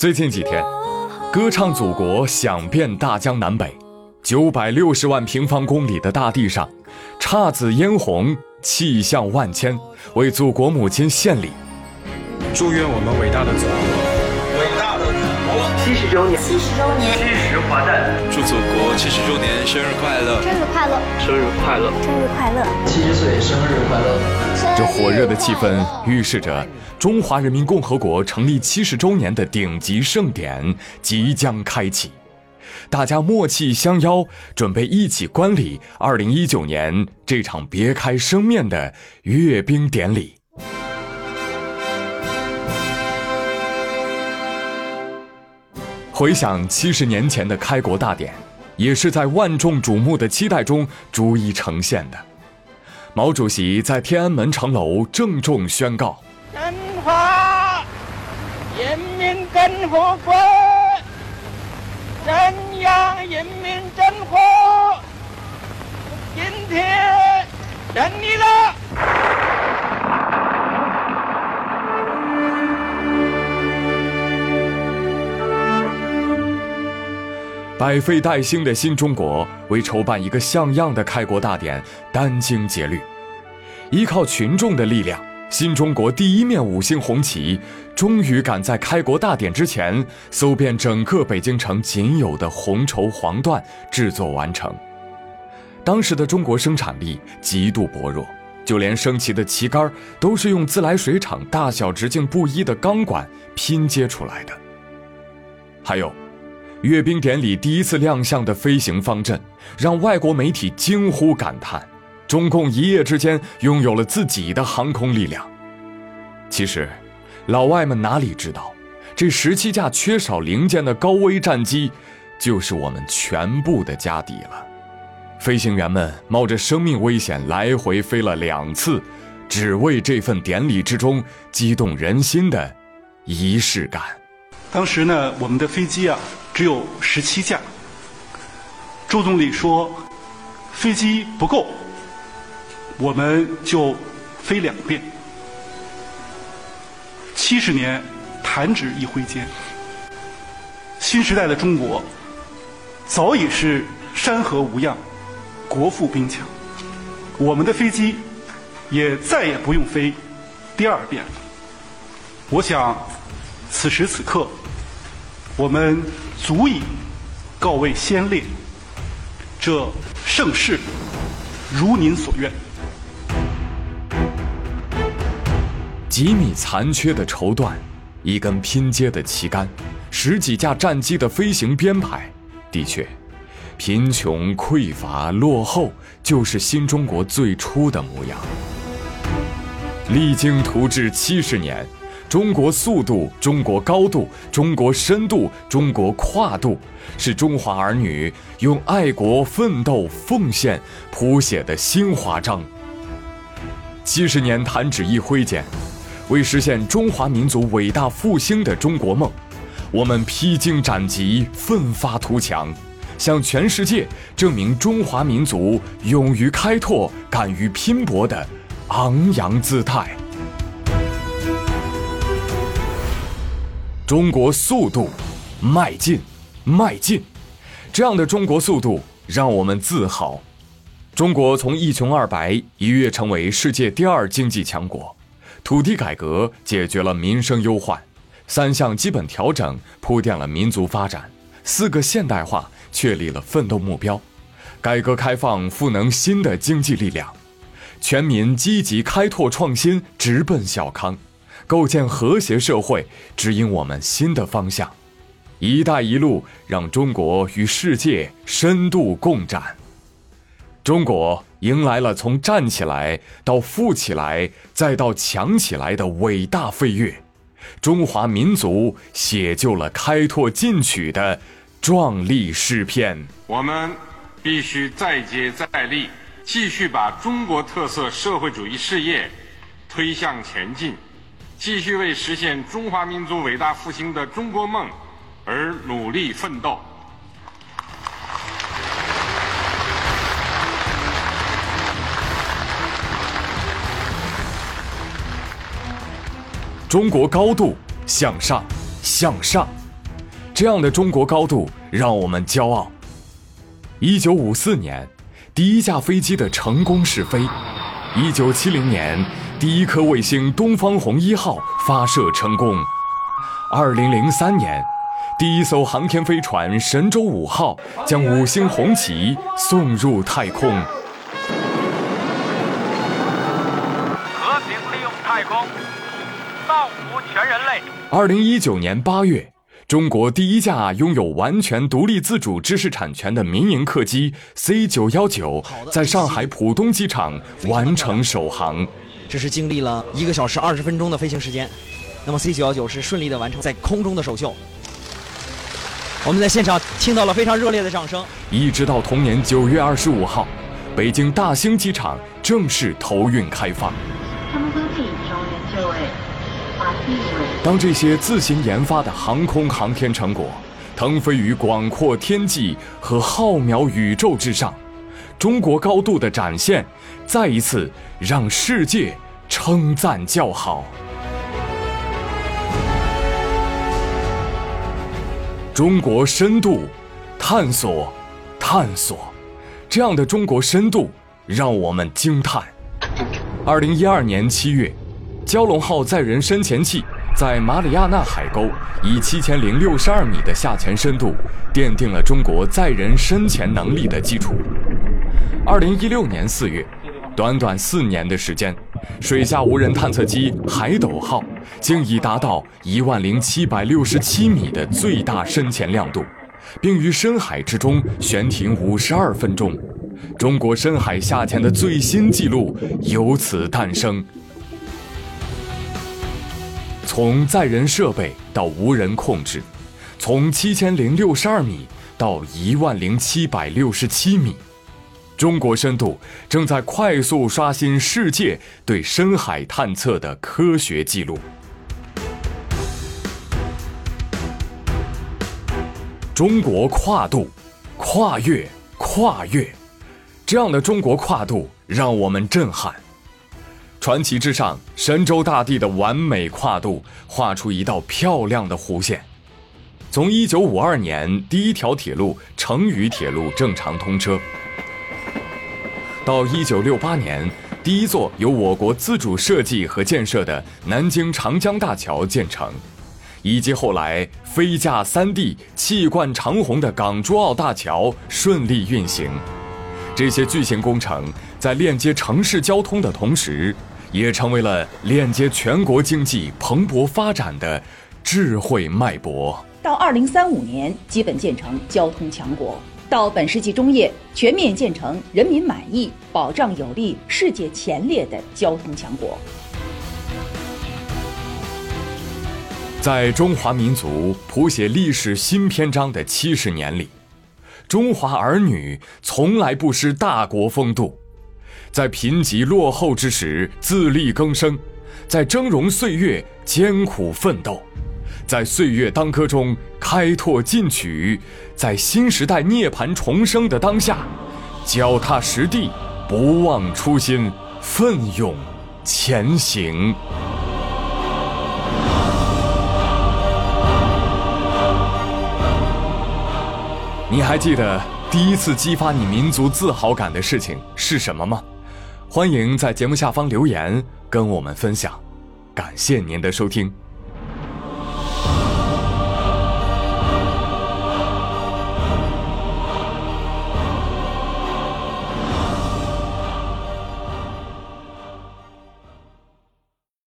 最近几天，歌唱祖国响遍大江南北，九百六十万平方公里的大地上，姹紫嫣红，气象万千，为祖国母亲献礼。祝愿我们伟大的祖国，七十周年，七十周年，七十华诞，祝祖国七十周年生日快乐，生日快乐，生日快乐，生日快乐，七十岁生日快乐。这火热的气氛预示着中华人民共和国成立七十周年的顶级盛典即将开启，大家默契相邀，准备一起观礼二零一九年这场别开生面的阅兵典礼。回想七十年前的开国大典，也是在万众瞩目的期待中逐一呈现的。毛主席在天安门城楼郑重宣告：“中华人民共和国中央人民政府今天成立了。”百废待兴的新中国为筹办一个像样的开国大典殚精竭虑，依靠群众的力量，新中国第一面五星红旗终于赶在开国大典之前搜遍整个北京城仅有的红绸黄缎，制作完成。当时的中国生产力极度薄弱，就连升旗的旗杆都是用自来水厂大小直径不一的钢管拼接出来的。还有。阅兵典礼第一次亮相的飞行方阵，让外国媒体惊呼感叹：中共一夜之间拥有了自己的航空力量。其实，老外们哪里知道，这十七架缺少零件的高危战机，就是我们全部的家底了。飞行员们冒着生命危险来回飞了两次，只为这份典礼之中激动人心的仪式感。当时呢，我们的飞机啊。只有十七架。周总理说，飞机不够，我们就飞两遍。七十年弹指一挥间，新时代的中国早已是山河无恙，国富兵强。我们的飞机也再也不用飞第二遍了。我想，此时此刻。我们足以告慰先烈，这盛世如您所愿。几米残缺的绸缎，一根拼接的旗杆，十几架战机的飞行编排，的确，贫穷、匮乏、落后，就是新中国最初的模样。励精图治七十年。中国速度、中国高度、中国深度、中国跨度，是中华儿女用爱国奋斗奉献谱写的新华章。七十年弹指一挥间，为实现中华民族伟大复兴的中国梦，我们披荆斩棘、奋发图强，向全世界证明中华民族勇于开拓、敢于拼搏的昂扬姿态。中国速度，迈进，迈进，这样的中国速度让我们自豪。中国从一穷二白一跃成为世界第二经济强国，土地改革解决了民生忧患，三项基本调整铺垫了民族发展，四个现代化确立了奋斗目标，改革开放赋能新的经济力量，全民积极开拓创新，直奔小康。构建和谐社会，指引我们新的方向。“一带一路”让中国与世界深度共展。中国迎来了从站起来到富起来再到强起来的伟大飞跃，中华民族写就了开拓进取的壮丽诗篇。我们必须再接再厉，继续把中国特色社会主义事业推向前进。继续为实现中华民族伟大复兴的中国梦而努力奋斗。中国高度向上，向上，这样的中国高度让我们骄傲。一九五四年，第一架飞机的成功试飞；一九七零年，第一颗卫星“东方红一号”发射成功；二零零三年，第一艘航天飞船“神舟五号”将五星红旗送入太空。和平利用太空，造福全人类。二零一九年八月。中国第一架拥有完全独立自主知识产权的民营客机 C 九幺九，在上海浦东机场完成首航。这是经历了一个小时二十分钟的飞行时间，那么 C 九幺九是顺利的完成在空中的首秀。我们在现场听到了非常热烈的掌声。一直到同年九月二十五号，北京大兴机场正式投运开放。当这些自行研发的航空航天成果腾飞于广阔天际和浩渺宇宙之上，中国高度的展现，再一次让世界称赞叫好。中国深度探索，探索，这样的中国深度让我们惊叹。二零一二年七月，蛟龙号载人深潜器。在马里亚纳海沟以七千零六十二米的下潜深度，奠定了中国载人深潜能力的基础。二零一六年四月，短短四年的时间，水下无人探测机“海斗号”竟已达到一万零七百六十七米的最大深潜亮度，并于深海之中悬停五十二分钟。中国深海下潜的最新纪录由此诞生。从载人设备到无人控制，从七千零六十二米到一万零七百六十七米，中国深度正在快速刷新世界对深海探测的科学记录。中国跨度，跨越，跨越，这样的中国跨度让我们震撼。传奇之上，神州大地的完美跨度画出一道漂亮的弧线。从一九五二年第一条铁路成渝铁路正常通车，到一九六八年第一座由我国自主设计和建设的南京长江大桥建成，以及后来飞架三 D、气贯长虹的港珠澳大桥顺利运行，这些巨型工程在链接城市交通的同时。也成为了链接全国经济蓬勃发展的智慧脉搏。到二零三五年，基本建成交通强国；到本世纪中叶，全面建成人民满意、保障有力、世界前列的交通强国。在中华民族谱写历史新篇章的七十年里，中华儿女从来不失大国风度。在贫瘠落后之时自力更生，在峥嵘岁月艰苦奋斗，在岁月当歌中开拓进取，在新时代涅槃重生的当下，脚踏实地，不忘初心，奋勇前行。你还记得第一次激发你民族自豪感的事情是什么吗？欢迎在节目下方留言跟我们分享，感谢您的收听。